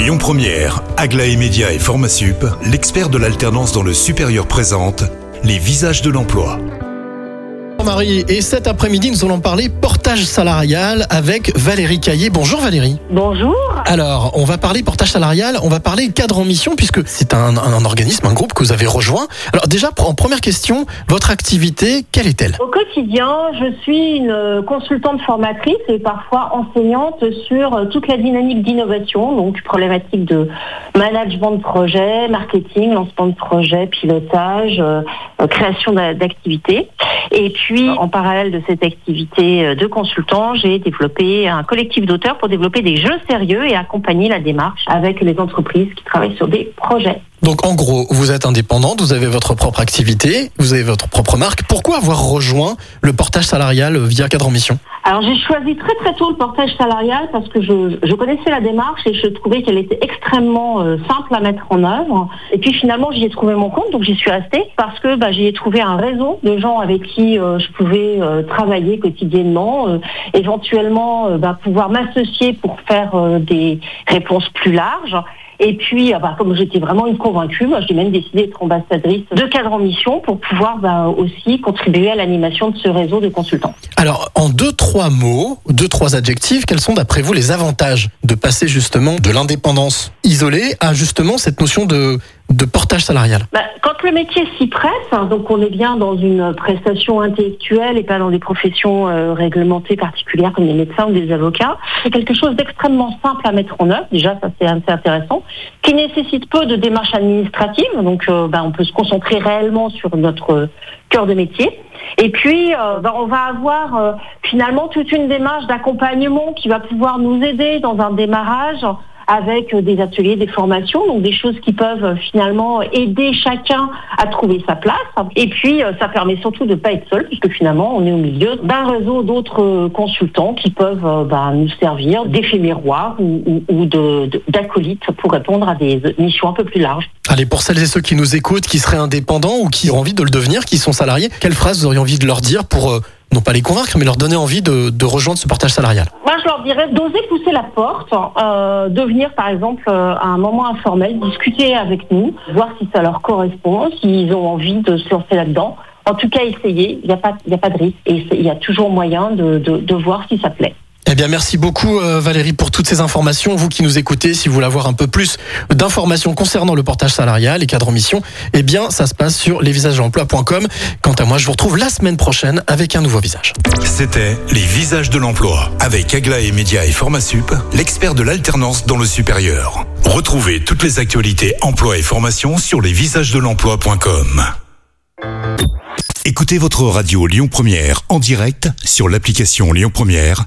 Lyon Première, Aglaé Média et Formasup, l'expert de l'alternance dans le supérieur présente les visages de l'emploi. Marie, et cet après-midi, nous allons parler portage salarial avec Valérie Caillé. Bonjour Valérie. Bonjour. Alors, on va parler portage salarial, on va parler cadre en mission, puisque c'est un, organisme, un groupe que vous avez rejoint. Alors déjà, en première question, votre activité, quelle est-elle? Au quotidien, je suis une consultante formatrice et parfois enseignante sur toute la dynamique d'innovation, donc problématique de management de projet, marketing, lancement de projet, pilotage, euh, création d'activités. Et puis, en parallèle de cette activité euh, de consultant, j'ai développé un collectif d'auteurs pour développer des jeux sérieux accompagner la démarche avec les entreprises qui travaillent sur des projets. Donc en gros, vous êtes indépendante, vous avez votre propre activité, vous avez votre propre marque. Pourquoi avoir rejoint le portage salarial via Cadre en Mission? Alors j'ai choisi très très tôt le portage salarial parce que je, je connaissais la démarche et je trouvais qu'elle était extrêmement euh, simple à mettre en œuvre. Et puis finalement j'y ai trouvé mon compte, donc j'y suis restée parce que bah, j'y ai trouvé un réseau de gens avec qui euh, je pouvais euh, travailler quotidiennement, éventuellement bah, pouvoir m'associer pour faire des réponses plus larges. Et puis, bah, comme j'étais vraiment une convaincue, moi, j'ai même décidé d'être ambassadrice de cadre en mission pour pouvoir bah, aussi contribuer à l'animation de ce réseau de consultants. Alors, en deux, trois mots, deux, trois adjectifs, quels sont d'après vous les avantages de passer justement de l'indépendance isolée à justement cette notion de de portage salarial bah, Quand le métier s'y prête, hein, donc on est bien dans une prestation intellectuelle et pas dans des professions euh, réglementées particulières comme les médecins ou des avocats, c'est quelque chose d'extrêmement simple à mettre en œuvre. Déjà, ça c'est assez intéressant, qui nécessite peu de démarches administratives. Donc, euh, bah, on peut se concentrer réellement sur notre cœur de métier. Et puis, euh, bah, on va avoir finalement toute une démarche d'accompagnement qui va pouvoir nous aider dans un démarrage avec euh, des ateliers, des formations, donc des choses qui peuvent euh, finalement aider chacun à trouver sa place. Et puis, euh, ça permet surtout de ne pas être seul, puisque finalement, on est au milieu d'un réseau d'autres consultants qui peuvent bah, nous servir d'effet miroir ou, d'acolytes pour répondre à des missions un peu plus larges. Allez, pour celles et ceux qui nous écoutent, qui seraient indépendants ou qui ont envie de le devenir, qui sont salariés, quelle phrase vous auriez envie de leur dire pour non pas les convaincre, mais leur donner envie de, rejoindre ce partage salarial Moi, je leur dirais d'oser pousser la porte, euh, de venir par exemple euh, à un moment informel, discuter avec nous, voir si ça leur correspond, s'ils ont envie de se lancer là-dedans. En tout cas, essayer, il n'y a, pas, a pas de risque et il y a toujours moyen de, de voir si ça plaît. Merci beaucoup euh, Valérie pour toutes ces informations. Vous qui nous écoutez, si vous voulez avoir un peu plus d'informations concernant le portage salarial et cadre en mission, eh bien, ça se passe sur lesvisagesdelemploi.com. Quant à moi, je vous retrouve la semaine prochaine avec un nouveau visage. C'était Les Visages de l'Emploi avec Aglaé Média et Formasup, l'expert de l'alternance dans le supérieur. Retrouvez toutes les actualités emploi et formation sur lesvisagesdelemploi.com. Écoutez votre radio Lyon Première en direct sur l'application Lyon Première